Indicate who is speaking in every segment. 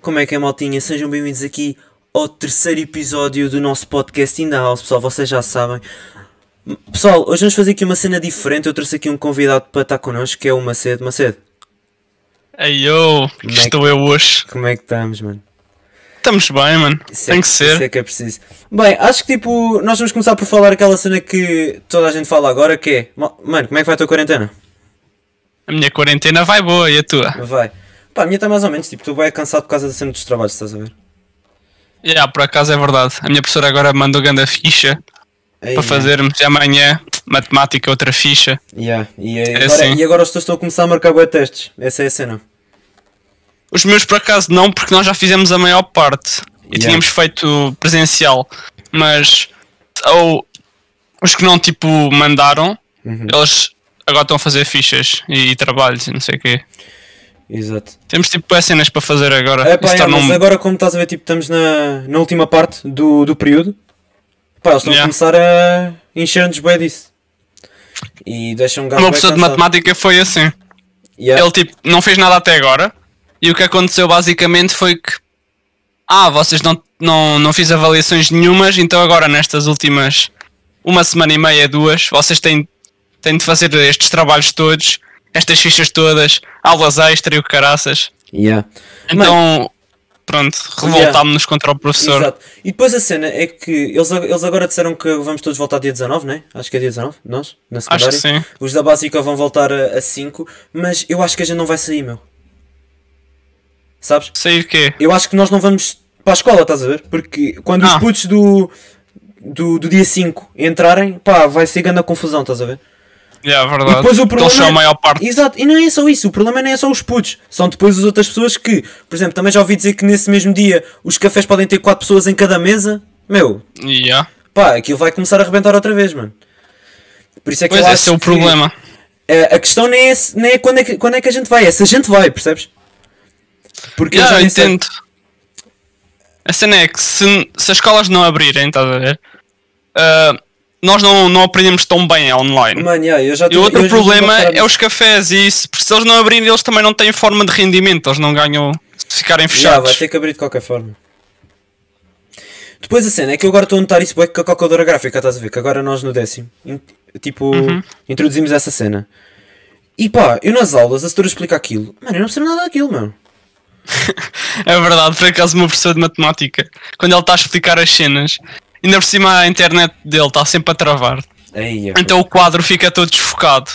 Speaker 1: Como é que é, maltinha? Sejam bem-vindos aqui ao terceiro episódio do nosso podcast In The House, pessoal, vocês já sabem. Pessoal, hoje vamos fazer aqui uma cena diferente, eu trouxe aqui um convidado para estar connosco, que é o Macedo. Macedo,
Speaker 2: Ei yo, que
Speaker 1: é que-
Speaker 2: estou eu hoje.
Speaker 1: como é que estamos, mano?
Speaker 2: Estamos bem, mano.
Speaker 1: Isso é
Speaker 2: Tem que ser.
Speaker 1: Isso é que é preciso. Bem, acho que tipo, nós vamos começar por falar aquela cena que toda a gente fala agora, que é... Ma- Mano, como é que vai a tua quarentena?
Speaker 2: A minha quarentena vai boa e a tua?
Speaker 1: Vai. Pá, a minha está mais ou menos, tipo, tu vai cansado por causa da cena dos trabalhos, estás a ver?
Speaker 2: Yeah, por acaso é verdade. A minha professora agora mandou grande ficha
Speaker 1: Ei,
Speaker 2: para fazermos e amanhã matemática outra ficha.
Speaker 1: Yeah. E,
Speaker 2: É
Speaker 1: agora,
Speaker 2: assim.
Speaker 1: e agora os teus estão a começar a marcar bué testes. Essa é a cena.
Speaker 2: Os meus por acaso não, porque nós já fizemos a maior parte e
Speaker 1: Yeah.
Speaker 2: tínhamos feito presencial. Mas ou os que não tipo mandaram,
Speaker 1: Uhum.
Speaker 2: eles agora estão a fazer fichas e, trabalhos e não sei o quê.
Speaker 1: Exato.
Speaker 2: Temos tipo é cenas para fazer agora.
Speaker 1: É pá,
Speaker 2: torna
Speaker 1: mas
Speaker 2: um-
Speaker 1: agora como estás a ver, tipo, estamos na, na última parte do, do período. Pá, eles estão
Speaker 2: Yeah.
Speaker 1: a começar a encher-nos bem disso. E deixam um gajo bué
Speaker 2: professor de matemática foi assim.
Speaker 1: Yeah.
Speaker 2: Ele tipo não fez nada até agora e o que aconteceu basicamente foi que ah, vocês não, não, não fiz avaliações nenhumas, então agora nestas últimas uma semana e meia, duas, vocês têm, têm de fazer estes trabalhos todos, estas fichas todas, aulas extra e o caraças.
Speaker 1: Yeah.
Speaker 2: Então, pronto, revoltámos-nos contra o professor.
Speaker 1: Exato. E depois a cena é que eles, eles agora disseram que vamos todos voltar dia 19, né? Acho que é dia 19, nós, na
Speaker 2: Acho
Speaker 1: secundária.
Speaker 2: que sim.
Speaker 1: Os da básica vão voltar a, a 5, mas eu acho que a gente não vai sair, meu. Sabes?
Speaker 2: Sei o quê?
Speaker 1: Eu acho que nós não vamos para a escola, estás a ver? Porque quando os
Speaker 2: Ah.
Speaker 1: putos do, do, do dia 5 entrarem, pá, vai ser grande a confusão, estás a ver?
Speaker 2: É
Speaker 1: E
Speaker 2: verdade.
Speaker 1: depois o problema
Speaker 2: Eles são a
Speaker 1: é-
Speaker 2: maior parte.
Speaker 1: Exato, e não é só isso, o problema não é só os putos, são depois as outras pessoas que, por exemplo, também já ouvi dizer que nesse mesmo dia os cafés podem ter 4 pessoas em cada mesa. Meu,
Speaker 2: Yeah.
Speaker 1: pá, aquilo vai começar a arrebentar outra vez, mano. Por isso é que
Speaker 2: Pois
Speaker 1: eu
Speaker 2: esse
Speaker 1: acho
Speaker 2: é o
Speaker 1: que,
Speaker 2: problema.
Speaker 1: eh, a questão nem é, nem é, quando é que quando é que a gente vai, é se a gente vai, percebes? Porque eu
Speaker 2: Yeah,
Speaker 1: já
Speaker 2: eu
Speaker 1: sei-
Speaker 2: entendo. A cena é que se, se as escolas não abrirem, estás a ver? ah, nós não, não aprendemos tão bem online.
Speaker 1: Mano, yeah, eu já
Speaker 2: E
Speaker 1: tive-
Speaker 2: o outro problema
Speaker 1: uma
Speaker 2: é os cafés e isso, porque se eles não abrirem, eles também não têm forma de rendimento, eles não ganham se ficarem
Speaker 1: Já,
Speaker 2: fechados.
Speaker 1: vai ter que abrir de qualquer forma. Depois a cena é que eu agora estou a notar isso bué com a calculadora gráfica, estás a ver? Que agora nós no décimo, in- tipo,
Speaker 2: Uhum.
Speaker 1: introduzimos essa cena. E pá, eu nas aulas, a setora explica aquilo. Mano, eu não percebo nada daquilo, meu.
Speaker 2: É verdade, por acaso o meu professor de matemática, quando ele está a explicar as cenas, ainda por cima a internet dele está sempre a travar.
Speaker 1: Aí,
Speaker 2: Então o quadro fica todo desfocado.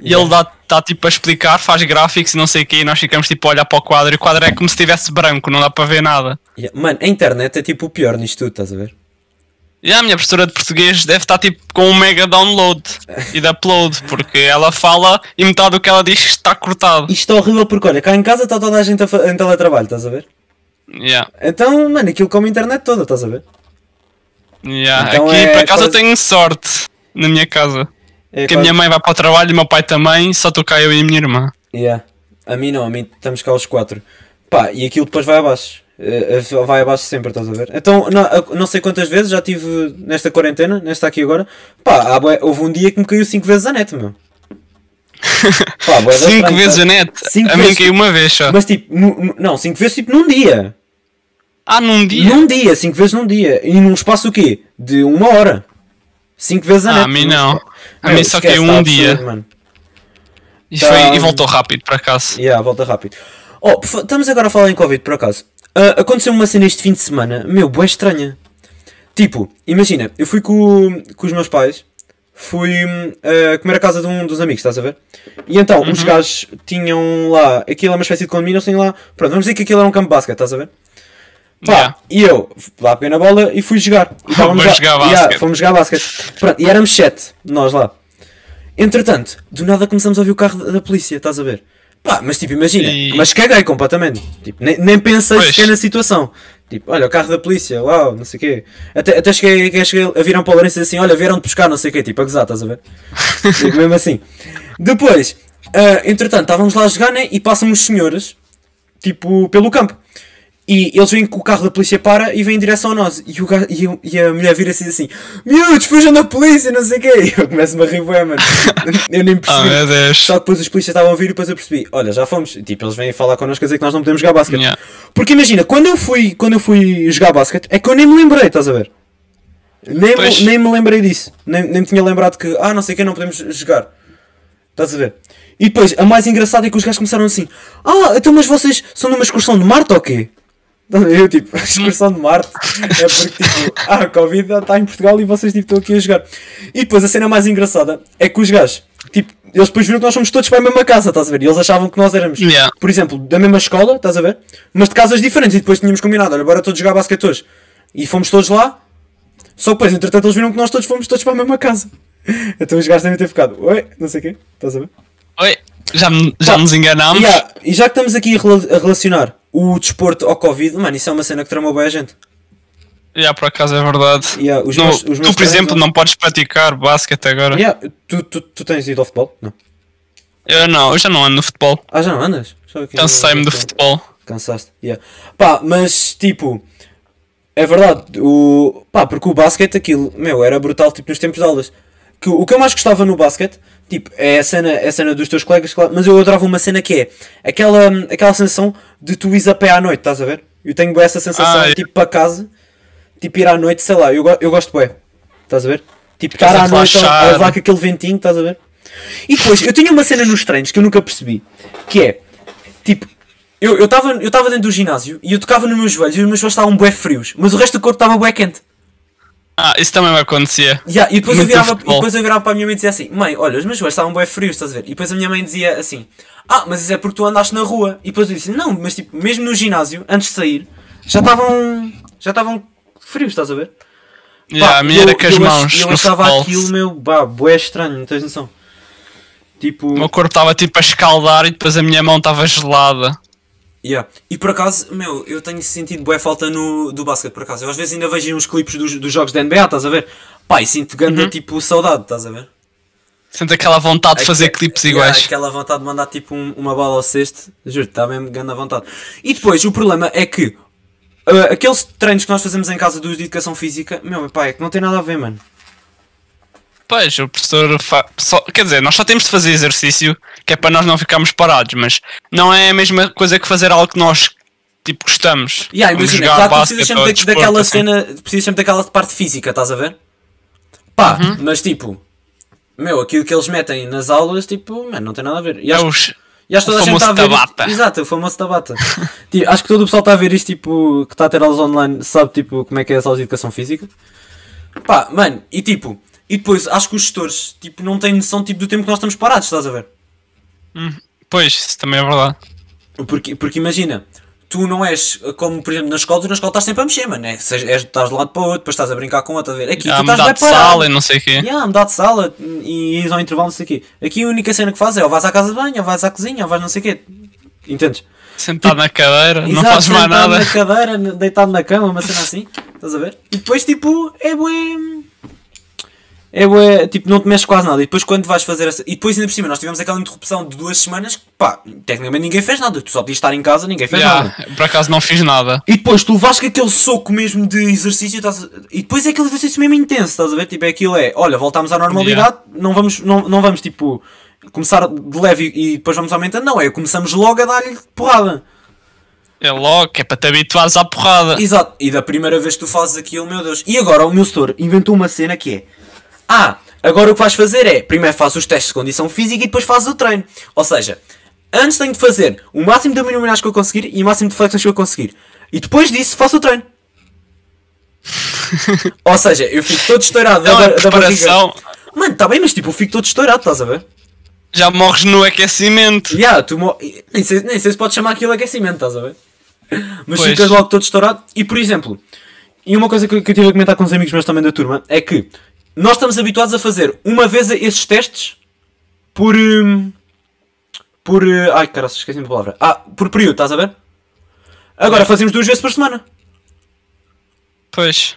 Speaker 2: E
Speaker 1: Yeah.
Speaker 2: ele dá, está tipo a explicar, faz gráficos e não sei o quê, e nós ficamos tipo a olhar para o quadro e o quadro é como se estivesse branco, não dá para ver nada.
Speaker 1: Yeah. Mano, a internet é tipo o pior nisto tudo, estás a ver?
Speaker 2: E a minha professora de português deve estar tipo com um mega download e de upload, porque ela fala e metade do que ela diz está cortado.
Speaker 1: Isto é horrível porque, olha, cá em casa está toda a gente em teletrabalho, estás a ver?
Speaker 2: Yeah.
Speaker 1: Então, mano, aquilo come a internet toda, estás a ver?
Speaker 2: Yeah.
Speaker 1: Então
Speaker 2: Aqui
Speaker 1: é
Speaker 2: por acaso eu tenho sorte na minha casa.
Speaker 1: É
Speaker 2: Porque a minha mãe vai para o trabalho e o meu pai também, só estou cá eu e a minha irmã.
Speaker 1: Yeah. A mim não, a mim estamos cá os quatro. Pá, e aquilo depois vai abaixo. Eh, eh, vai abaixo sempre, estás a ver? Então, não, não sei quantas vezes já tive nesta quarentena, nesta aqui agora. Pá, houve um dia que me caiu 5 vezes a net, meu. Pá, bué da
Speaker 2: Cinco
Speaker 1: estranho,
Speaker 2: vezes
Speaker 1: tá?
Speaker 2: a net.
Speaker 1: Cinco
Speaker 2: a mim
Speaker 1: vezes.
Speaker 2: caiu uma vez só.
Speaker 1: Mas tipo, não, 5 vezes tipo num dia.
Speaker 2: Ah, num dia?
Speaker 1: Num dia, 5 vezes num dia. E num espaço o quê? De uma hora. 5 vezes a
Speaker 2: Ah,
Speaker 1: net.
Speaker 2: a mim não. A mim só
Speaker 1: esquece,
Speaker 2: caiu
Speaker 1: tá
Speaker 2: um
Speaker 1: absurdo,
Speaker 2: dia.
Speaker 1: mano.
Speaker 2: E, foi-
Speaker 1: Tá-
Speaker 2: e voltou rápido, por acaso.
Speaker 1: Yeah, volta rápido. Oh, estamos agora a falar em Covid, por acaso. Ah, aconteceu uma cena este fim de semana, meu, boa estranha. Tipo, imagina, eu fui com, com os meus pais, fui ah, comer a casa de um dos amigos, estás a ver? E então, os gajos tinham lá, aquilo é uma espécie de condomínio, eles têm lá, pronto, vamos dizer que aquilo era um campo de basquete, estás a ver? Pá,
Speaker 2: Yeah.
Speaker 1: e eu lá peguei na bola e fui jogar. E lá-
Speaker 2: jogar
Speaker 1: Yeah,
Speaker 2: basquete.
Speaker 1: fomos jogar basquete. Pronto, e éramos sete, nós lá. Entretanto, do nada começamos a ouvir o carro da, polícia, estás a ver? Pá, mas tipo, imagina,
Speaker 2: E-
Speaker 1: mas caguei completamente. Tipo, nem, nem pensei
Speaker 2: Pois.
Speaker 1: sequer na situação. Tipo, olha, o carro da polícia, uau, não sei o quê. Até, até cheguei, cheguei a virar para o e dizer assim, olha, vieram-te buscar, não sei o quê, tipo, a gozar, estás a ver? tipo, mesmo assim. Depois, ah, entretanto, estávamos lá a jogar, né, e passam os senhores, tipo, pelo campo. E eles vêm que o carro da polícia para e vem em direção a nós. E, o e, e a mulher vira assim assim: Miúdos, fujam da polícia, não sei o quê. E eu começo-me a rir, bué, mano. Eu nem percebi.
Speaker 2: Deus.
Speaker 1: Só que depois os polícias estavam a vir e depois eu percebi: Olha, já fomos. Tipo, eles vêm falar connosco a dizer que nós não podemos jogar basquete.
Speaker 2: Yeah.
Speaker 1: Porque imagina, quando eu fui, quando eu fui jogar basquete, é que eu nem me lembrei, estás a ver? Nem, me, nem me lembrei disso. Nem, nem me tinha lembrado que, ah, não sei o que, não podemos jogar. Estás a ver? E depois, a mais engraçada é que os gajos começaram assim: Ah, então, mas vocês são numa excursão de Marte ou quê? Eu, tipo, excursão de Marte é porque, tipo, ah, a Covid está em Portugal e vocês, tipo, estão aqui a jogar. E depois, a cena mais engraçada é que os gajos, tipo, eles depois viram que nós fomos todos para a mesma casa, estás a ver? E eles achavam que nós éramos,
Speaker 2: Yeah.
Speaker 1: por exemplo, da mesma escola, estás a ver? Mas de casas diferentes. E depois tínhamos combinado, olha, bora todos jogar basquete hoje. E fomos todos lá. Só depois, entretanto, eles viram que nós todos fomos todos para a mesma casa. Então os gajos devem ter ficado, oi, não sei o quê, estás a ver?
Speaker 2: Oi, já, já
Speaker 1: Pá,
Speaker 2: nos enganámos.
Speaker 1: Yeah, e já que estamos aqui a, a relacionar o desporto ao Covid, mano, isso é uma cena que tramou bem a gente.
Speaker 2: Já, por acaso é verdade.
Speaker 1: Yeah,
Speaker 2: No-
Speaker 1: meus-
Speaker 2: tu, por exemplo,
Speaker 1: não-
Speaker 2: não podes praticar basquete agora.
Speaker 1: Yeah, tu, tu, tu tens ido ao futebol? Não.
Speaker 2: Eu não, eu já não ando no futebol.
Speaker 1: Ah, já não andas?
Speaker 2: Cansei-me do futebol.
Speaker 1: Cansaste, yeah. Pá, mas tipo, é verdade, o, pá, porque o basquete aquilo, meu, era brutal, tipo, nos tempos de aulas. Que, o que eu mais gostava no basquete, tipo, é a cena, é a cena dos teus colegas, claro, mas eu adorava uma cena que é aquela, aquela sensação de tu ires a pé à noite, estás a ver? Eu tenho essa sensação,
Speaker 2: Ah, é.
Speaker 1: tipo, para casa, tipo, ir à noite, sei lá, eu, eu gosto bué, estás a ver? Tipo, estar à noite a, levar com aquele ventinho, estás a ver? E depois, eu tinha uma cena nos treinos que eu nunca percebi, que é, tipo, eu estava eu tava dentro do ginásio e eu tocava nos meus joelhos e os meus joelhos estavam bué frios, mas o resto do corpo estava bué quente.
Speaker 2: Ah, isso também me acontecia.
Speaker 1: Yeah, e, depois eu virava, e depois eu virava para a minha mãe e dizia assim: Mãe, olha, os meus joelhos estavam bué frios, estás a ver? E depois a minha mãe dizia assim: Ah, mas isso é porque tu andaste na rua. E depois eu disse: Não, mas tipo, mesmo no ginásio, antes de sair, já estavam já estavam frios, estás a ver?
Speaker 2: Yeah,
Speaker 1: Pá,
Speaker 2: a minha
Speaker 1: eu-
Speaker 2: era com as mãos.
Speaker 1: Eu achava
Speaker 2: futebol.
Speaker 1: aquilo, meu, bah, bué estranho, não tens noção? Tipo.
Speaker 2: O meu corpo estava tipo a escaldar e depois a minha mão estava gelada.
Speaker 1: Yeah. E por acaso, meu, eu tenho sentido boa falta no, do basquete, por acaso. Eu às vezes ainda vejo uns clipes dos, dos jogos da NBA, estás a ver? Pá, e sinto ganda,
Speaker 2: Uhum.
Speaker 1: tipo, saudade, estás a ver?
Speaker 2: Sinto aquela vontade de fazer
Speaker 1: Aque-
Speaker 2: clipes
Speaker 1: Yeah,
Speaker 2: iguais.
Speaker 1: aquela vontade de mandar, tipo, um- uma bola ao cesto. Juro, está mesmo ganda vontade. E depois, o problema é que ah, aqueles treinos que nós fazemos em casa dos de educação física, meu, pá, é que não tem nada a ver, mano.
Speaker 2: Pois, o professor fa... só... Quer dizer, nós só temos de fazer exercício que é para nós não ficarmos parados, mas não é a mesma coisa que fazer algo que nós tipo gostamos.
Speaker 1: Yeah,
Speaker 2: Vamos
Speaker 1: imagina, claro
Speaker 2: basquete
Speaker 1: precisas sempre da- daquela
Speaker 2: assim.
Speaker 1: cena, precisas sempre daquela parte física, estás a ver? Pá,
Speaker 2: Uhum.
Speaker 1: mas tipo, meu, aquilo que eles metem nas aulas, tipo, mano, não tem nada a ver. E
Speaker 2: É
Speaker 1: acho,
Speaker 2: os...
Speaker 1: e acho toda a gente está a ver.
Speaker 2: tabata.
Speaker 1: Exato, o famoso tabata. Tipo, acho que todo o pessoal está a ver isto, tipo, que está a ter aulas online, sabe, tipo, como é que é as aulas de educação física. Pá, mano, e tipo, e depois acho que os gestores, tipo, não têm noção, tipo, do tempo que nós estamos parados, estás a ver?
Speaker 2: Pois, isso também é verdade.
Speaker 1: Porque, porque imagina, tu não és como, por exemplo, na escola, tu na escola estás sempre a mexer, mano. É, seja, és, estás de um lado para o outro, depois estás a brincar com outro, a ver. Aqui
Speaker 2: Há
Speaker 1: tu estás bem parado.
Speaker 2: sala e não sei o quê.
Speaker 1: Yeah, mudar de sala e ir ao intervalo, não sei o quê. Aqui a única cena que fazes é ou vais à casa de banho, ou vais à cozinha, ou vais não sei o quê. Entendes?
Speaker 2: Sentado na cadeira, não
Speaker 1: Exato,
Speaker 2: fazes mais
Speaker 1: sentado
Speaker 2: nada.
Speaker 1: na cadeira, deitado na cama, uma cena assim. Estás a ver? E depois, tipo, é bué... É bué, tipo, não te mexes quase nada. E depois quando vais fazer essa... E depois ainda por cima, nós tivemos aquela interrupção de duas semanas que, pá, tecnicamente ninguém fez nada. Tu só podias estar em casa, ninguém fez nada.
Speaker 2: Yeah, por acaso não fiz nada.
Speaker 1: E depois tu levas com aquele soco mesmo de exercício estás a- e depois é aquele exercício mesmo intenso, estás a ver? Tipo, é aquilo é, olha, voltamos à normalidade, não vamos, não, não vamos tipo começar de leve e, e depois vamos aumentando, não, é começamos logo a dar-lhe porrada.
Speaker 2: É logo, que é para te habituares à porrada.
Speaker 1: Exato, e da primeira vez que tu fazes aquilo, meu Deus. E agora o meu setor inventou uma cena que é, ah, agora o que vais fazer é, primeiro fazes os testes de condição física e depois fazes o treino. Ou seja, antes tenho de fazer o máximo de abdominais que eu conseguir e o máximo de flexões que eu conseguir. E depois disso faço o treino. Ou seja, eu fico todo estourado
Speaker 2: É
Speaker 1: da,
Speaker 2: uma
Speaker 1: da barriga.
Speaker 2: preparação.
Speaker 1: Mano, tá bem, mas tipo, eu fico todo estourado, estás a ver?
Speaker 2: Já morres no aquecimento.
Speaker 1: Yeah, tu mo- nem, sei, nem sei se pode chamar aquilo aquecimento, estás a ver? Mas
Speaker 2: Pois.
Speaker 1: ficas logo todo estourado. E por exemplo, e uma coisa que eu tive a comentar com os amigos meus também da turma é que nós estamos habituados a fazer uma vez esses testes por. hum, por. uh, ai, cara, esqueci-me da palavra. Ah, por período, estás a ver? Agora fazemos duas vezes por semana.
Speaker 2: Pois,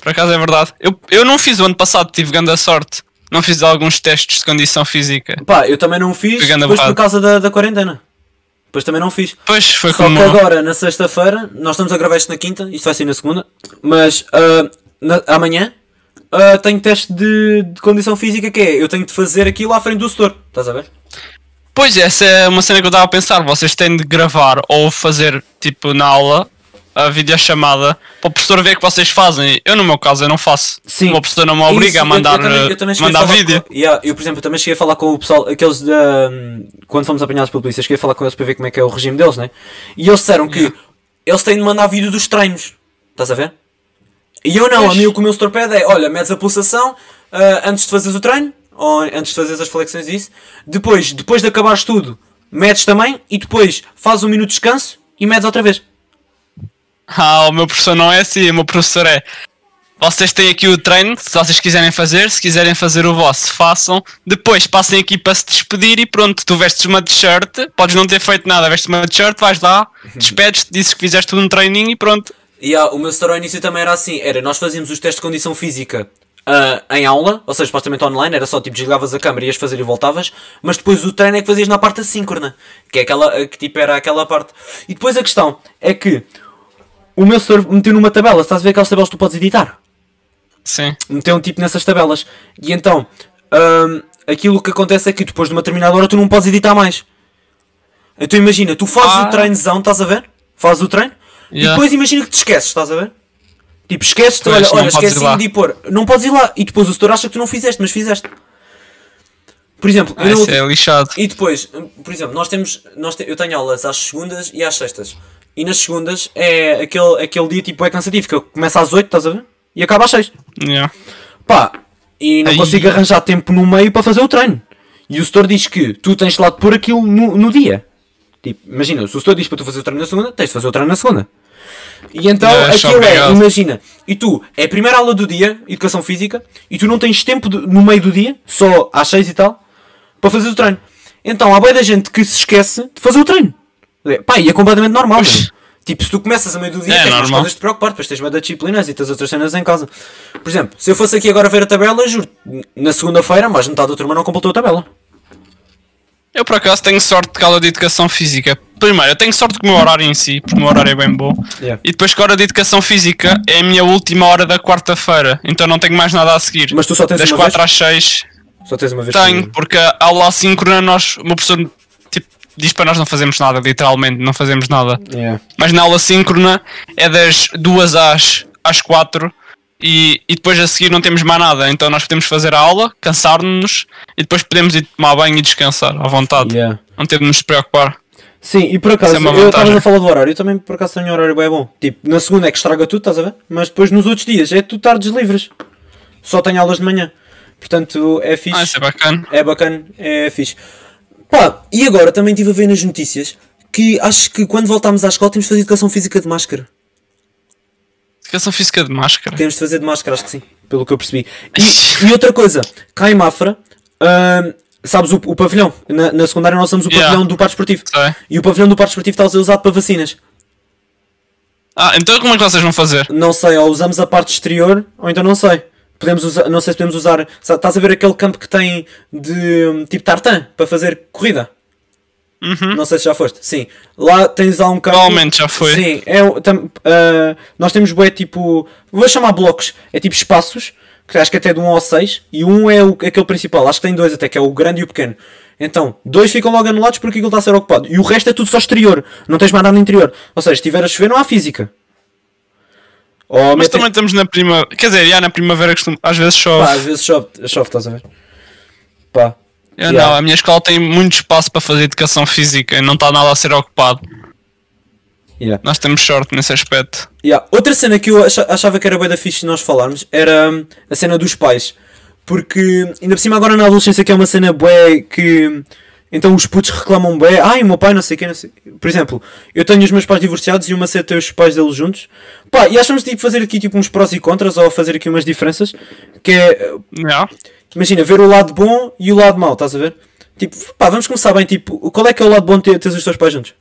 Speaker 2: por acaso é verdade. Eu, eu não fiz o ano passado, tive grande sorte. Não fiz alguns testes de condição física.
Speaker 1: Pá, eu também não fiz depois por causa da, da quarentena. Depois também não fiz.
Speaker 2: Pois, foi
Speaker 1: Só
Speaker 2: como.
Speaker 1: que agora, na sexta-feira, nós estamos a gravar isto na quinta, isto vai ser na segunda, mas ah, na- amanhã ah, tenho teste de, de condição física que é, eu tenho de fazer aquilo à frente do setor, estás a ver?
Speaker 2: Pois, essa é uma cena que eu estava a pensar. Vocês têm de gravar ou fazer, tipo, na aula, a videochamada, para o professor ver que vocês fazem. Eu, no meu caso, eu não faço.
Speaker 1: Sim.
Speaker 2: O professor não me obriga
Speaker 1: Isso,
Speaker 2: a
Speaker 1: eu-
Speaker 2: mandar,
Speaker 1: eu, também, eu também
Speaker 2: mandar vídeo.
Speaker 1: Com, Yeah, eu, por exemplo, também cheguei a falar com o pessoal, aqueles da. Quando fomos apanhados pela polícia, cheguei a falar com eles para ver como é que é o regime deles, né? E eles disseram que eles têm de mandar vídeo dos treinos, estás a ver? E eu não, a mim o que o meu setor pede é: olha, medes a pulsação ah, antes de fazeres o treino, ou antes de fazeres as flexões e isso, depois, depois de acabares tudo, medes também, e depois fazes um minuto de descanso e medes outra vez.
Speaker 2: Ah, o meu professor não é assim. O meu professor é. Vocês têm aqui o treino, se vocês quiserem fazer, se quiserem fazer o vosso, façam. Depois passem aqui para se despedir e pronto, tu vestes uma t-shirt, podes não ter feito nada, vestes uma t-shirt, vais lá, despedes-te, dizes que fizeste um treininho e pronto.
Speaker 1: E ah, o meu setor ao início também era assim: era nós fazíamos os testes de condição física ah, em aula, ou seja, supostamente online, era só tipo desligavas a câmera, ias fazer e voltavas, mas depois o treino é que fazias na parte assíncrona, que é aquela ah, que tipo era aquela parte. E depois a questão é que o meu setor meteu numa tabela, estás a ver aquelas tabelas que tu podes editar?
Speaker 2: Sim.
Speaker 1: Meteu um tipo nessas tabelas. E então, hum, aquilo que acontece é que depois de uma determinada hora tu não podes editar mais. Então imagina, tu fazes
Speaker 2: Ah.
Speaker 1: o treinozão, estás a ver? Fazes o treino e
Speaker 2: Yeah.
Speaker 1: depois imagina que te esqueces, estás a ver? Tipo, esqueces-te, olha, olha esqueci de ir pôr. Não podes ir lá. E depois o setor acha que tu não fizeste, mas fizeste. Por exemplo,
Speaker 2: Ah, isso é lixado.
Speaker 1: e depois, por exemplo, nós temos, nós te- eu tenho aulas às segundas e às sextas. E nas segundas é aquele, aquele dia tipo é cansativo, que eu começo às 8, estás a ver? E acaba às 6.
Speaker 2: Yeah.
Speaker 1: Pá, e não
Speaker 2: Aí-
Speaker 1: consigo arranjar tempo no meio para fazer o treino. E o setor diz que tu tens lá de pôr aquilo no, no dia. Tipo, imagina, se o setor diz para tu fazer o treino na segunda, tens de fazer o treino na segunda. E então
Speaker 2: É,
Speaker 1: aquilo é, imagina, e tu, é a primeira aula do dia, educação física, e tu não tens tempo de- no meio do dia, só às 6 e tal, para fazer o treino. Então há boia da gente que se esquece de fazer o treino. É, Pá, e é completamente normal. Tipo, se tu começas a meio do dia,
Speaker 2: É
Speaker 1: tens
Speaker 2: normal.
Speaker 1: coisas de te preocupar, depois tens mais da disciplinas e tens outras cenas em casa. Por exemplo, se eu fosse aqui agora ver a tabela, juro, na segunda-feira, mais metade da turma não completou a tabela.
Speaker 2: Eu por acaso tenho sorte de aula de educação física. Primeiro, eu tenho sorte com o meu horário em si, porque o meu horário é bem bom.
Speaker 1: Yeah.
Speaker 2: E depois que a hora de educação física é a minha última hora da quarta-feira, então não tenho mais nada a seguir.
Speaker 1: Mas tu só tens
Speaker 2: das
Speaker 1: uma
Speaker 2: 4
Speaker 1: vez?
Speaker 2: às 6
Speaker 1: Só tens uma vez
Speaker 2: tenho,
Speaker 1: por-
Speaker 2: porque a aula assíncrona nós, o meu professor tipo, diz para nós não fazermos nada, literalmente, não fazemos nada.
Speaker 1: Yeah.
Speaker 2: Mas na aula síncrona é das 2 às, às 4 e, e depois a seguir não temos mais nada. Então nós podemos fazer a aula, cansar-nos e depois podemos ir tomar banho e descansar à vontade.
Speaker 1: Yeah.
Speaker 2: Não temos de nos preocupar.
Speaker 1: Sim, e por acaso,
Speaker 2: é
Speaker 1: eu estava a falar do horário, eu também por acaso tenho um horário bem bom. Tipo, na segunda é que estraga tudo, estás a ver? Mas depois nos outros dias é tu tardes livres. Só tenho aulas de manhã. Portanto, é fixe.
Speaker 2: Ah, isso é bacana.
Speaker 1: É bacana, é fixe. Pá, e agora também estive a ver nas notícias que acho que quando voltarmos à escola temos de fazer educação física de máscara.
Speaker 2: Educação física de máscara.
Speaker 1: Temos de fazer de máscara, acho que sim, pelo que eu percebi. E, e outra coisa, cá em Mafra, ahm, sabes o, o pavilhão? Na, na secundária nós usamos o
Speaker 2: Yeah.
Speaker 1: pavilhão do parque esportivo.
Speaker 2: Sei.
Speaker 1: E o pavilhão do parque esportivo está a ser usado para vacinas.
Speaker 2: Ah, então como é que vocês vão fazer?
Speaker 1: Não sei, ou usamos a parte exterior, ou então não sei. Podemos usar, não sei se podemos usar. sa- Estás a ver aquele campo que tem de hum, tipo tartan para fazer corrida?
Speaker 2: Uhum.
Speaker 1: Não sei se já foste. Sim. Lá tens lá um campo.
Speaker 2: Provavelmente já foi.
Speaker 1: Sim. É, tam- ah, nós temos bué tipo. Vou chamar blocos. É tipo espaços. Que acho que até de 1 ao 6. E um é o, aquele principal. Acho que tem dois até, que é o grande e o pequeno. Então, dois ficam logo anulados porque aquilo está a ser ocupado. E o resto é tudo só exterior. Não tens mais nada no interior. Ou seja, se estiver a chover, não há física. Ou
Speaker 2: Mas também estamos na primavera. Quer dizer, já na primavera costuma... às vezes chove.
Speaker 1: Pá, às vezes chove, chove, estás a ver? Pá.
Speaker 2: Eu
Speaker 1: yeah.
Speaker 2: Não, a minha escola tem muito espaço para fazer educação física e não está nada a ser ocupado.
Speaker 1: Yeah.
Speaker 2: Nós temos sorte nesse aspecto.
Speaker 1: Yeah. Outra cena que eu acha- achava que era bem da fixe nós falarmos era hum, a cena dos pais. Porque, ainda por cima, agora na adolescência, que é uma cena bué que. Então os putos reclamam bué. Ai, o meu pai não sei quem, não sei. Por exemplo, eu tenho os meus pais divorciados e uma cena tem os pais deles juntos. Pá, e achamos tipo fazer aqui tipo uns prós e contras ou fazer aqui umas diferenças. Que é.
Speaker 2: Yeah.
Speaker 1: Imagina, ver o lado bom e o lado mau, estás a ver? Tipo, pá, vamos começar bem. Tipo, qual é que é o lado bom de ter, ter os teus pais juntos?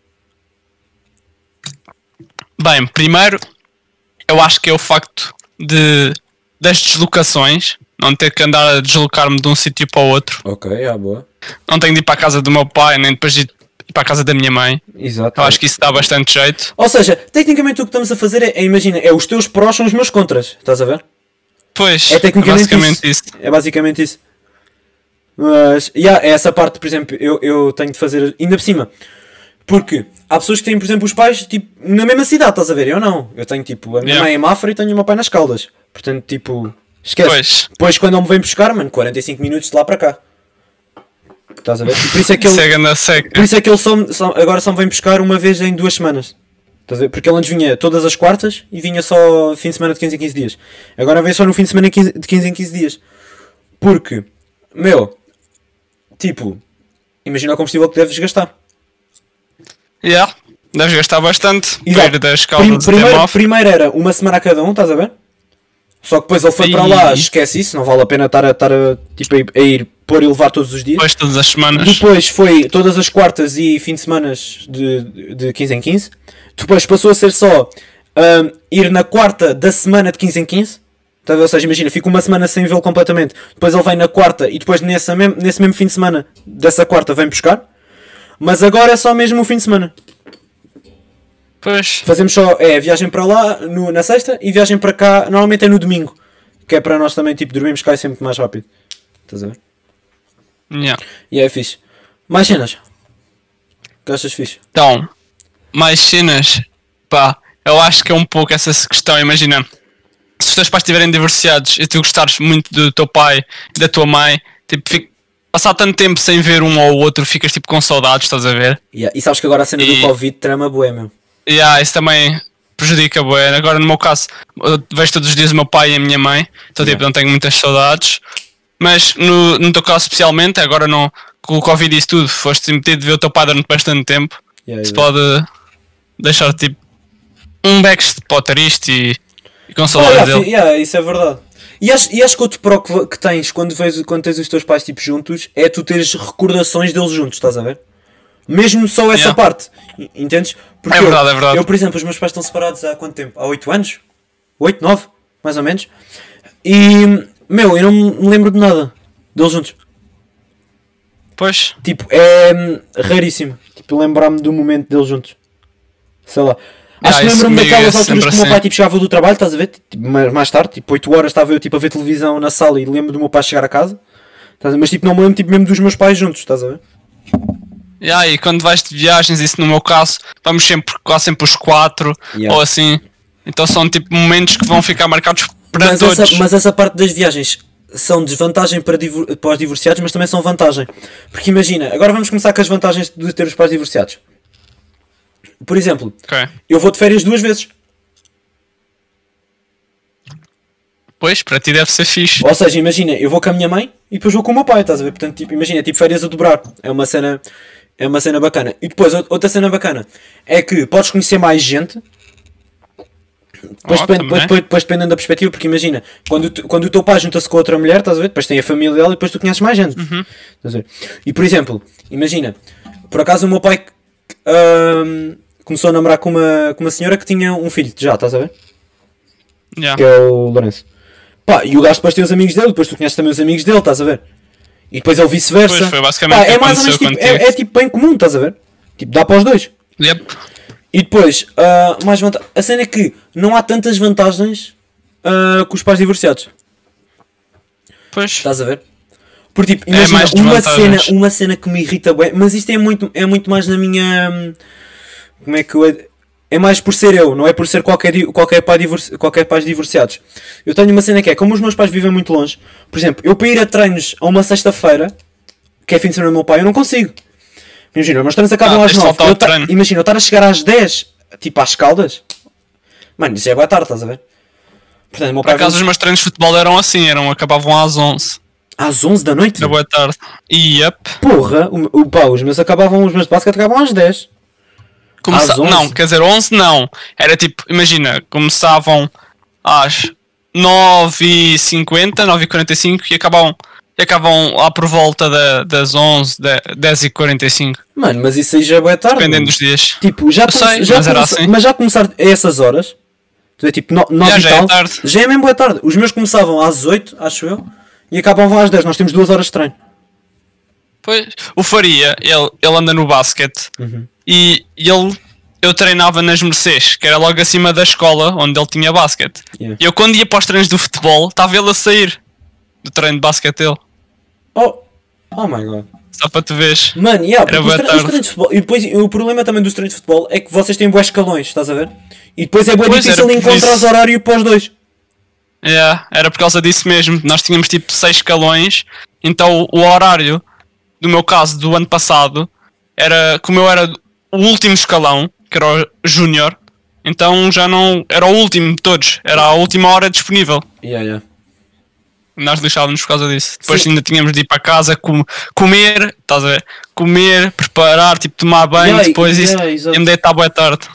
Speaker 2: Bem, primeiro, eu acho que é o facto de das deslocações, não ter que andar a deslocar-me de um sítio para o outro.
Speaker 1: Ok, ah, boa.
Speaker 2: Não tenho de ir para a casa do meu pai, nem depois de ir para a casa da minha mãe.
Speaker 1: Exato.
Speaker 2: Eu acho que isso dá bastante jeito.
Speaker 1: Ou seja, tecnicamente o que estamos a fazer é, é, imagina, é os teus prós são os meus contras. Estás a ver?
Speaker 2: Pois,
Speaker 1: É tecnicamente
Speaker 2: basicamente
Speaker 1: isso.
Speaker 2: isso.
Speaker 1: É basicamente isso. Mas, yeah, é essa parte, por exemplo, eu, eu tenho de fazer ainda por cima. Porque há pessoas que têm, por exemplo, os pais tipo, na mesma cidade, estás a ver? Eu não. Eu tenho tipo, a minha
Speaker 2: Yeah.
Speaker 1: mãe em Mafra e tenho o meu pai nas Caldas. Portanto, tipo, esquece.
Speaker 2: Pois,
Speaker 1: Depois, quando ele me vem buscar, mano, 45 minutos de lá para cá. Estás a ver? E por isso é que ele,
Speaker 2: na seca.
Speaker 1: por isso é que ele só, me- só- agora só me vem buscar uma vez em duas semanas. Estás a ver? Porque ele antes vinha todas as quartas e vinha só fim de semana de 15 em 15 dias. Agora vem só no fim de semana de 15 de 15 em 15 dias. Porque, meu, tipo, imagina o combustível que deves gastar.
Speaker 2: Yeah, deves gastar bastante.
Speaker 1: Exato.
Speaker 2: Para das
Speaker 1: Prim- primeiro, primeiro era uma semana a cada um, estás a ver? Só que depois ele foi para
Speaker 2: Ih.
Speaker 1: lá, esquece isso, não vale a pena estar a, estar a, tipo, a ir- pôr e levar todos os dias.
Speaker 2: Depois todas as semanas.
Speaker 1: Depois foi todas as quartas e fim de semana de, de 15 em 15. Depois passou a ser só ahm, ir na quarta da semana de 15 em 15. Tá? Ou seja, imagina, fica uma semana sem vê-lo completamente. Depois ele vem na quarta e depois nessa mem nesse mesmo fim de semana dessa quarta vem buscar. Mas agora é só mesmo o fim de semana.
Speaker 2: Pois,
Speaker 1: Fazemos só é, viagem para lá no- na sexta e viagem para cá normalmente é no domingo. Que é para nós também, tipo, dormimos cá é sempre mais rápido. Estás a ver?
Speaker 2: yeah.
Speaker 1: E é fixe. Mais cenas. Que achas fixe?
Speaker 2: Então, mais cenas. Pá, eu acho que é um pouco essa questão. Imagina, se os teus pais estiverem divorciados e tu gostares muito do teu pai e da tua mãe, tipo, fica- passar tanto tempo sem ver um ou outro, ficas tipo com saudades, estás a ver?
Speaker 1: Yeah. E sabes que agora a cena
Speaker 2: E-
Speaker 1: do Covid trama bué, meu.
Speaker 2: E ah, isso também prejudica, bué. Agora no meu caso, vejo todos os dias o meu pai e a minha mãe, então tipo,
Speaker 1: Yeah.
Speaker 2: não tenho muitas saudades. Mas no, no teu caso especialmente, agora não, com o Covid e isso tudo, foste metido de ver o teu pai durante bastante tempo.
Speaker 1: Yeah,
Speaker 2: Isso
Speaker 1: yeah.
Speaker 2: pode deixar tipo um o triste e, e com
Speaker 1: Oh,
Speaker 2: saudades
Speaker 1: yeah,
Speaker 2: dele.
Speaker 1: yeah, isso é verdade. E acho, e acho que outro pro que, que tens quando, vês, quando tens os teus pais tipo, juntos é tu teres recordações deles juntos, estás a ver? Mesmo só essa
Speaker 2: Yeah.
Speaker 1: parte. Entendes? Porque
Speaker 2: É verdade,
Speaker 1: eu,
Speaker 2: é verdade.
Speaker 1: Eu, por exemplo, os meus pais estão separados há quanto tempo? Há 8 anos? 8, 9? Mais ou menos. E, meu, eu não me lembro de nada deles juntos.
Speaker 2: Pois,
Speaker 1: Tipo, é hum, raríssimo. Tipo, lembrar-me do momento deles juntos. Sei lá.
Speaker 2: Ah,
Speaker 1: Acho que
Speaker 2: isso
Speaker 1: lembro-me daquelas
Speaker 2: é
Speaker 1: alturas que o meu pai
Speaker 2: assim.
Speaker 1: tipo, chegava do trabalho, estás a ver? Tipo, mais, mais tarde, tipo 8 horas, estava eu tipo, a ver televisão na sala e lembro do meu pai chegar a casa. A? Mas tipo, não me lembro tipo, mesmo dos meus pais juntos, estás a ver?
Speaker 2: yeah, e quando vais de viagens, isso no meu caso, vamos sempre, quase sempre os quatro
Speaker 1: Yeah.
Speaker 2: ou assim. Então são tipo momentos que vão ficar marcados para
Speaker 1: Mas
Speaker 2: todos.
Speaker 1: essa, mas essa parte das viagens são desvantagem para, para os divorciados, mas também são vantagem. Porque imagina, agora vamos começar com as vantagens de ter os pais divorciados. Por exemplo,
Speaker 2: Ok.
Speaker 1: eu vou de férias duas vezes.
Speaker 2: Pois, para ti deve ser fixe.
Speaker 1: Ou seja, imagina, eu vou com a minha mãe e depois vou com o meu pai, estás a ver? Portanto, tipo, imagina, é tipo férias a dobrar. É uma cena, é uma cena bacana. E depois, ou- outra cena bacana é que podes conhecer mais gente. Depois,
Speaker 2: Oh, também.
Speaker 1: depois, depois, depois dependendo da perspectiva, porque imagina, quando, tu- quando o teu pai junta-se com outra mulher, estás a ver? Depois tem a família dela e depois tu conheces mais gente.
Speaker 2: Uhum.
Speaker 1: Estás a ver? E por exemplo, imagina, por acaso o meu pai ahm, começou a namorar com uma, com uma senhora que tinha um filho, já, estás a ver?
Speaker 2: Yeah.
Speaker 1: que é o Lourenço. Pá, e o gajo depois tem os amigos dele, depois tu conheces também os amigos dele, estás a ver? E depois ele vice-versa.
Speaker 2: Pois, foi basicamente
Speaker 1: Pá,
Speaker 2: o
Speaker 1: é mais ou menos tipo, é, é tipo bem comum, estás a ver? Tipo, dá para os dois.
Speaker 2: Yep.
Speaker 1: E depois, ah, mais vanta- a cena é que não há tantas vantagens ah, com os pais divorciados.
Speaker 2: Pois.
Speaker 1: Estás a ver? Porque tipo,
Speaker 2: É
Speaker 1: imagina,
Speaker 2: mais
Speaker 1: uma cena, uma cena que me irrita bem, mas isto é muito, é muito mais na minha. Como é que eu. É mais por ser eu, não é por ser qualquer, qualquer, pai divorci, qualquer pais divorciados. Eu tenho uma cena que é, como os meus pais vivem muito longe, por exemplo, eu para ir a treinos a uma sexta-feira, que é fim de semana do meu pai, eu não consigo. Imagina, os meus treinos acabam
Speaker 2: Ah,
Speaker 1: às
Speaker 2: tens de
Speaker 1: 9.
Speaker 2: faltar ao
Speaker 1: Eu ta- imagina, eu estar a chegar às 10, tipo às caldas. Mano, isso é boa tarde, estás a ver? Portanto, meu
Speaker 2: Por
Speaker 1: pai
Speaker 2: acaso
Speaker 1: vem
Speaker 2: os meus treinos de futebol eram assim, eram, acabavam às 11
Speaker 1: às 11 da noite.
Speaker 2: da boa tarde. E yep.
Speaker 1: Porra, o, o, pá, os meus acabavam, os meus de basquete acabavam às 10.
Speaker 2: Começa...
Speaker 1: Às 11?
Speaker 2: Não, quer dizer, 11 não. Era tipo, imagina, começavam às 9h50, 9h45 e acabavam, e acabavam lá por volta da, das 11, da- 10h45,
Speaker 1: Mano, mas isso aí já é boa tarde.
Speaker 2: dependendo
Speaker 1: mano.
Speaker 2: dos dias.
Speaker 1: Tipo, já, come-
Speaker 2: sei,
Speaker 1: já
Speaker 2: mas
Speaker 1: começa-
Speaker 2: assim.
Speaker 1: mas já começar a essas horas, é tipo 9
Speaker 2: Já,
Speaker 1: e
Speaker 2: já é tarde.
Speaker 1: já é mesmo boa tarde. Os meus começavam às 8, acho eu, e acabavam às 10. Nós temos duas horas de treino.
Speaker 2: Pois, o Faria, ele, ele anda no basquete
Speaker 1: Uhum.
Speaker 2: E, ele eu treinava nas Mercês, que era logo acima da escola onde ele tinha basquete.
Speaker 1: Yeah.
Speaker 2: Eu quando ia para os treinos do futebol, estava ele a sair do treino de basquete dele.
Speaker 1: Oh, oh my god.
Speaker 2: Só para tu veres.
Speaker 1: Mano, yeah,
Speaker 2: Era
Speaker 1: os, tre- os treinos de futebol. E depois o problema também dos treinos de futebol é que vocês têm bué escalões, estás a ver? E depois é
Speaker 2: Pois,
Speaker 1: difícil encontrar
Speaker 2: isso.
Speaker 1: horário para os dois.
Speaker 2: Yeah, era por causa disso mesmo. Nós tínhamos tipo 6 escalões, então o horário, do meu caso, do ano passado, era como eu era o último escalão, que era o Júnior, então já não. Era o último de todos, era a última hora disponível.
Speaker 1: Yeah, yeah.
Speaker 2: Nós lixávamos por causa disso. Depois
Speaker 1: Sim.
Speaker 2: ainda tínhamos de ir para casa com, comer, estás a ver? Comer, preparar, tipo tomar banho,
Speaker 1: Yeah,
Speaker 2: depois
Speaker 1: yeah,
Speaker 2: isso. E me deitar boa tarde.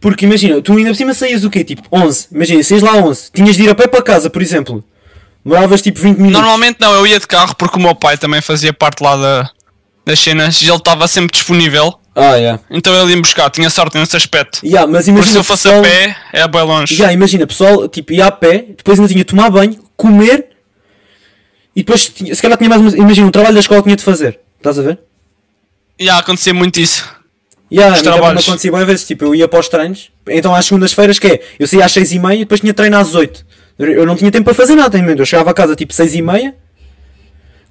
Speaker 1: Porque imagina, tu ainda por cima saías o quê? Tipo 11. Imagina, saías lá 11. Tinhas de ir a pé para casa, por exemplo. Demoravas tipo 20 minutos.
Speaker 2: Normalmente não, eu ia de carro porque o meu pai também fazia parte lá da, das cenas e ele estava sempre disponível.
Speaker 1: Ah, yeah.
Speaker 2: Então ele ia buscar, tinha sorte nesse aspecto.
Speaker 1: Yeah, mas imagina.
Speaker 2: se eu fosse
Speaker 1: pessoal-
Speaker 2: a pé, é bem longe.
Speaker 1: Yeah, imagina, pessoal, tipo, ia a pé, depois ainda tinha de tomar banho, comer e depois, tinha- se calhar tinha mais uma, imagina, um trabalho da escola que tinha de fazer. Estás a ver?
Speaker 2: E yeah, acontecia muito isso.
Speaker 1: Yeah,
Speaker 2: trabalhos.
Speaker 1: acontecia boas vezes, tipo, eu ia para os treinos, então às segundas-feiras que é, eu saía às 6 e meia e depois tinha treino às 8. Eu não tinha tempo para fazer nada, entendeu? eu chegava a casa tipo 6 e meia,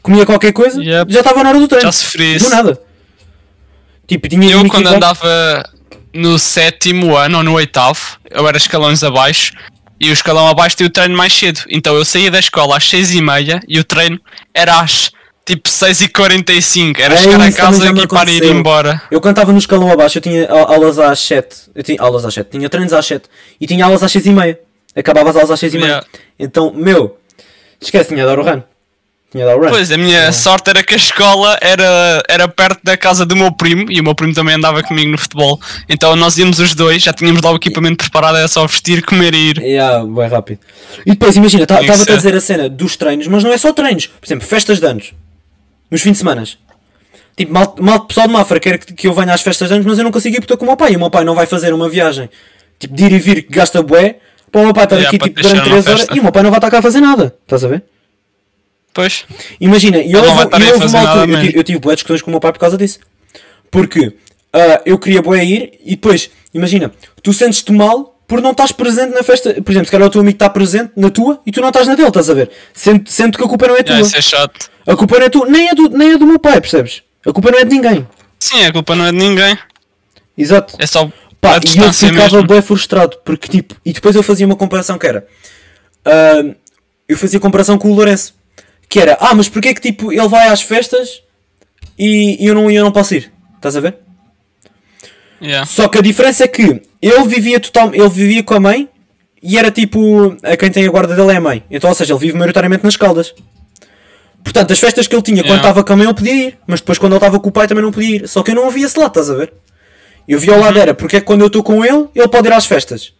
Speaker 1: comia qualquer coisa,
Speaker 2: Yep.
Speaker 1: já estava na hora do treino.
Speaker 2: Já sofri
Speaker 1: Do
Speaker 2: isso.
Speaker 1: nada. Tipo, tinha
Speaker 2: Eu quando andava no sétimo ano ou no oitavo, eu era escalões abaixo e o escalão abaixo tinha o treino mais cedo. Então eu saía da escola às seis e meia e o treino era às tipo 6 e 45 Era
Speaker 1: É,
Speaker 2: chegar a casa, equipar e ir embora.
Speaker 1: Eu quando estava no escalão abaixo, eu tinha aulas às 7. Eu tinha aulas às 7. Tinha treinos às 7. E tinha aulas às 6 e meia. Acabava as aulas às 6 e meia.
Speaker 2: Yeah.
Speaker 1: Então, meu, esquece, tinha de dar o run. Tinha run.
Speaker 2: Pois, a minha sorte era que a escola era, era perto da casa do meu primo e o meu primo também andava comigo no futebol. Então nós íamos os dois, já tínhamos lá o equipamento preparado, era só vestir, comer e ir.
Speaker 1: Yeah, bem rápido. E depois, imagina,
Speaker 2: que
Speaker 1: estava-te a dizer a cena dos treinos, mas não é só treinos. Por exemplo, festas de anos. Nos fins de semana. Tipo, mal, mal pessoal de Mafra quer que, que eu venha às festas de anos, mas eu não consigo ir porque estou com o meu pai. E o meu pai não vai fazer uma viagem, tipo, de ir e vir que gasta bué, para o meu pai estar
Speaker 2: Yeah,
Speaker 1: aqui tipo,
Speaker 2: te
Speaker 1: durante
Speaker 2: deixar numa
Speaker 1: 3 horas e o meu pai não vai estar cá a fazer nada. Estás a ver?
Speaker 2: Pois,
Speaker 1: Imagina, e houve, e houve uma altura, eu, tive- eu tive boas discussões com o meu pai por causa disso. Porque ah, eu queria bué ir e depois, imagina, tu sentes-te mal por não estás presente na festa. Por exemplo, se calhar o teu amigo está presente na tua e tu não estás na dele, estás a ver? Sendo, sendo que a culpa não é tua.
Speaker 2: já, isso é chato.
Speaker 1: A culpa não é tua, nem é, do, nem é do meu pai, percebes? A culpa não é de ninguém.
Speaker 2: Sim, a culpa não é de ninguém,
Speaker 1: Exato.
Speaker 2: é só
Speaker 1: Pá, e eu ficava bem frustrado, porque tipo, e depois eu fazia uma comparação que era, ah, eu fazia comparação com o Lourenço, que era, ah, mas porquê que tipo, ele vai às festas e, e eu, não, eu não posso ir? Estás a ver?
Speaker 2: Yeah.
Speaker 1: Só que a diferença é que ele vivia total, ele vivia com a mãe e era tipo, a quem tem a guarda dele é a mãe, então ou seja, ele vive maioritariamente nas caldas. Portanto, as festas que ele tinha quando
Speaker 2: Yeah.
Speaker 1: estava com a mãe ele podia ir, mas depois quando ele estava com o pai também não podia ir. Só que eu não via esse lado, estás a ver? Eu via ao lado era, porque é que quando eu estou com ele, ele pode ir às festas.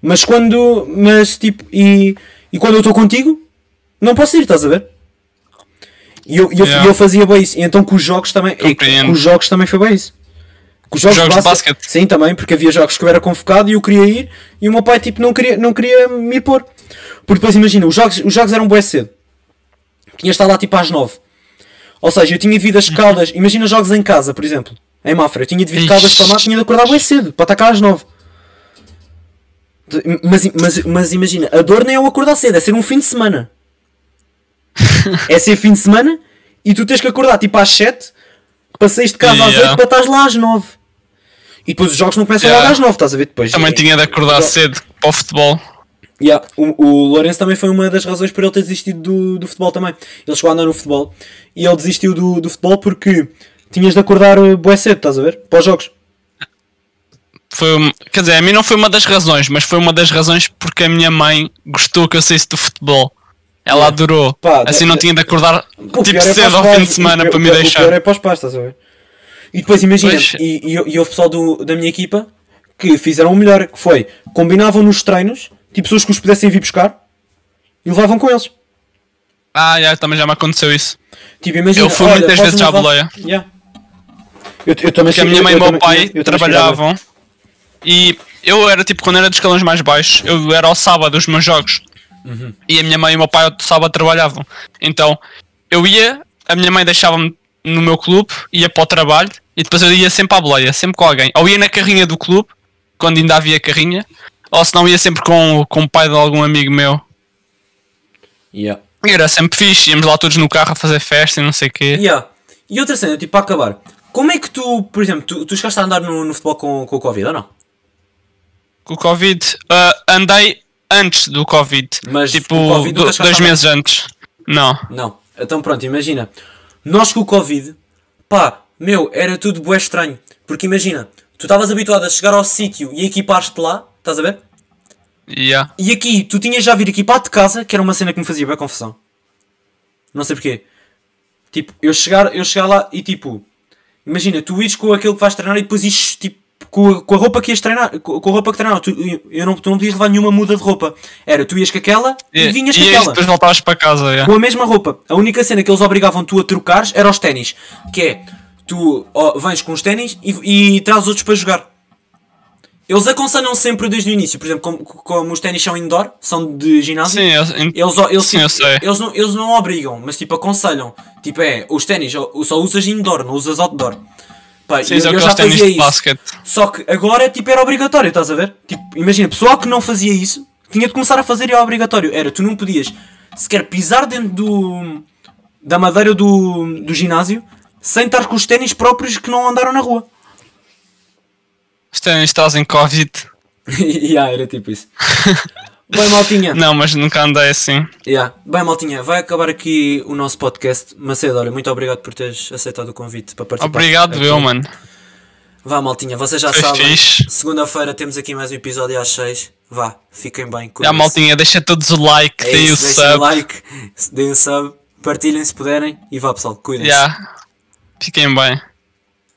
Speaker 1: Mas quando. Mas tipo. E, e quando eu estou contigo, não posso ir, estás a ver? E eu, eu,
Speaker 2: Yeah.
Speaker 1: eu fazia bem isso. E então com os jogos também. e. Com os jogos também foi bem isso. Com os jogos,
Speaker 2: Jogos
Speaker 1: de
Speaker 2: de
Speaker 1: basquete.
Speaker 2: basquete.
Speaker 1: Sim, também, porque havia jogos que eu era convocado e eu queria ir e o meu pai tipo não queria, não queria me pôr. Porque depois imagina, os jogos, os jogos eram bué cedo. Tinha de estar lá tipo às 9. Ou seja, eu tinha de vir das caldas. Imagina jogos em casa, por exemplo. Em Mafra. Eu tinha de vir de caldas para lá, tinha de acordar bem cedo. Para cá às 9. De- Mas, mas, mas imagina, a dor nem é o acordar cedo, é ser um fim de semana. é ser fim de semana e tu tens que acordar tipo às 7 para sair de casa às
Speaker 2: Yeah.
Speaker 1: 8 para estás lá às 9. E depois os jogos não começam
Speaker 2: Yeah.
Speaker 1: logo às 9, estás a ver? Depois,
Speaker 2: Também tinha de acordar cedo para o futebol.
Speaker 1: Yeah, o, o Lourenço também foi uma das razões por ele ter desistido do, do futebol também. Ele chegou a andar no futebol e ele desistiu do, do futebol porque tinhas de acordar uh, bué cedo, estás a ver? Para os jogos.
Speaker 2: Foi, quer dizer, a mim não foi uma das razões, mas foi uma das razões porque a minha mãe gostou que eu saísse do futebol. Ela adorou.
Speaker 1: Pá,
Speaker 2: assim não tinha de acordar
Speaker 1: O
Speaker 2: tipo
Speaker 1: é
Speaker 2: cedo
Speaker 1: para
Speaker 2: ao fim de semana para me
Speaker 1: pior- O
Speaker 2: deixar.
Speaker 1: pior é para os pais, estás a ver? E depois imagina,
Speaker 2: Pois.
Speaker 1: e, e, e houve pessoal do, da minha equipa que fizeram o melhor, que foi, combinavam nos treinos, tipo pessoas que os pudessem vir buscar e levavam com eles.
Speaker 2: Ah, já, também já me aconteceu isso.
Speaker 1: Tipo, imagina,
Speaker 2: Eu fui
Speaker 1: olha,
Speaker 2: muitas vezes à boleia.
Speaker 1: Yeah. Eu, eu também
Speaker 2: Porque a minha mãe e
Speaker 1: eu
Speaker 2: o meu pai trabalhavam e eu era tipo, quando era dos escalões mais baixos, eu era ao sábado os meus jogos.
Speaker 1: Uhum.
Speaker 2: E a minha mãe e o meu pai ao sábado trabalhavam. Então eu ia, a minha mãe deixava-me no meu clube, ia para o trabalho e depois eu ia sempre à boleia, sempre com alguém. Ou ia na carrinha do clube, quando ainda havia carrinha, ou se não ia sempre com, com o pai de algum amigo meu.
Speaker 1: Yeah.
Speaker 2: E era sempre fixe, íamos lá todos no carro a fazer festa e não sei o quê.
Speaker 1: Yeah. E outra cena, tipo, para acabar. Como é que tu, por exemplo, tu, tu chegaste a andar no, no futebol com, com o Covid ou não?
Speaker 2: Com o Covid, ah, andei antes do Covid,
Speaker 1: Mas
Speaker 2: tipo
Speaker 1: Covid
Speaker 2: do- dois meses antes. Não.
Speaker 1: Não. Então pronto, imagina. Nós com o Covid, pá, meu, era tudo bué estranho. Porque imagina, tu estavas habituado a chegar ao sítio e equipares-te lá, estás a ver?
Speaker 2: Yeah.
Speaker 1: E aqui, tu tinhas já vir equipado de casa, que era uma cena que me fazia bem confusão. Não sei porquê. Tipo, eu chegar, eu chegar lá e tipo, imagina, tu ires com aquele que vais treinar e depois ires tipo com a, com a roupa que ias treinar, com, com a roupa que treinava. Tu, eu não, tu não podias levar nenhuma muda de roupa. Era, tu ias com aquela e, vinhas com
Speaker 2: e
Speaker 1: aquela.
Speaker 2: depois voltavas para casa. yeah.
Speaker 1: Com a mesma roupa. A única cena que eles obrigavam tu a trocares era os ténis. Que é, tu vens com os ténis e, e traz outros para jogar. Eles aconselham sempre desde o início. Por exemplo, como, como os ténis são indoor, são de ginásio.
Speaker 2: Sim, eu,
Speaker 1: Eles, eles,
Speaker 2: Sim, eu sei.
Speaker 1: Eles, não, eles não obrigam, mas tipo aconselham. Tipo, é, os ténis só usas indoor, não usas outdoor. Pá,
Speaker 2: sim,
Speaker 1: eu, eu já fazia isso.
Speaker 2: basquete.
Speaker 1: Só que agora tipo, era obrigatório, estás a ver? Tipo, imagina, pessoal que não fazia isso tinha de começar a fazer e é obrigatório. Era, tu não podias sequer pisar dentro do, da madeira do, do ginásio sem estar com os ténis próprios que não andaram na rua.
Speaker 2: Os ténis trazem Covid.
Speaker 1: yeah, era tipo isso. Bem, maltinha.
Speaker 2: Não, mas nunca andei assim.
Speaker 1: Yeah. Bem, maltinha, vai acabar aqui o nosso podcast. Macedo, olha, muito obrigado por teres aceitado o convite para participar.
Speaker 2: Obrigado,
Speaker 1: Aqui.
Speaker 2: eu, mano.
Speaker 1: Vá, maltinha, vocês já
Speaker 2: Foi
Speaker 1: sabem. Segunda-feira temos aqui mais um episódio às 6. Vá, fiquem bem.
Speaker 2: Já, maltinha, deixa todos o like,
Speaker 1: É
Speaker 2: deem o sub.
Speaker 1: o like, deem o sub, partilhem se puderem e vá pessoal, cuidem-se.
Speaker 2: Já. Fiquem bem.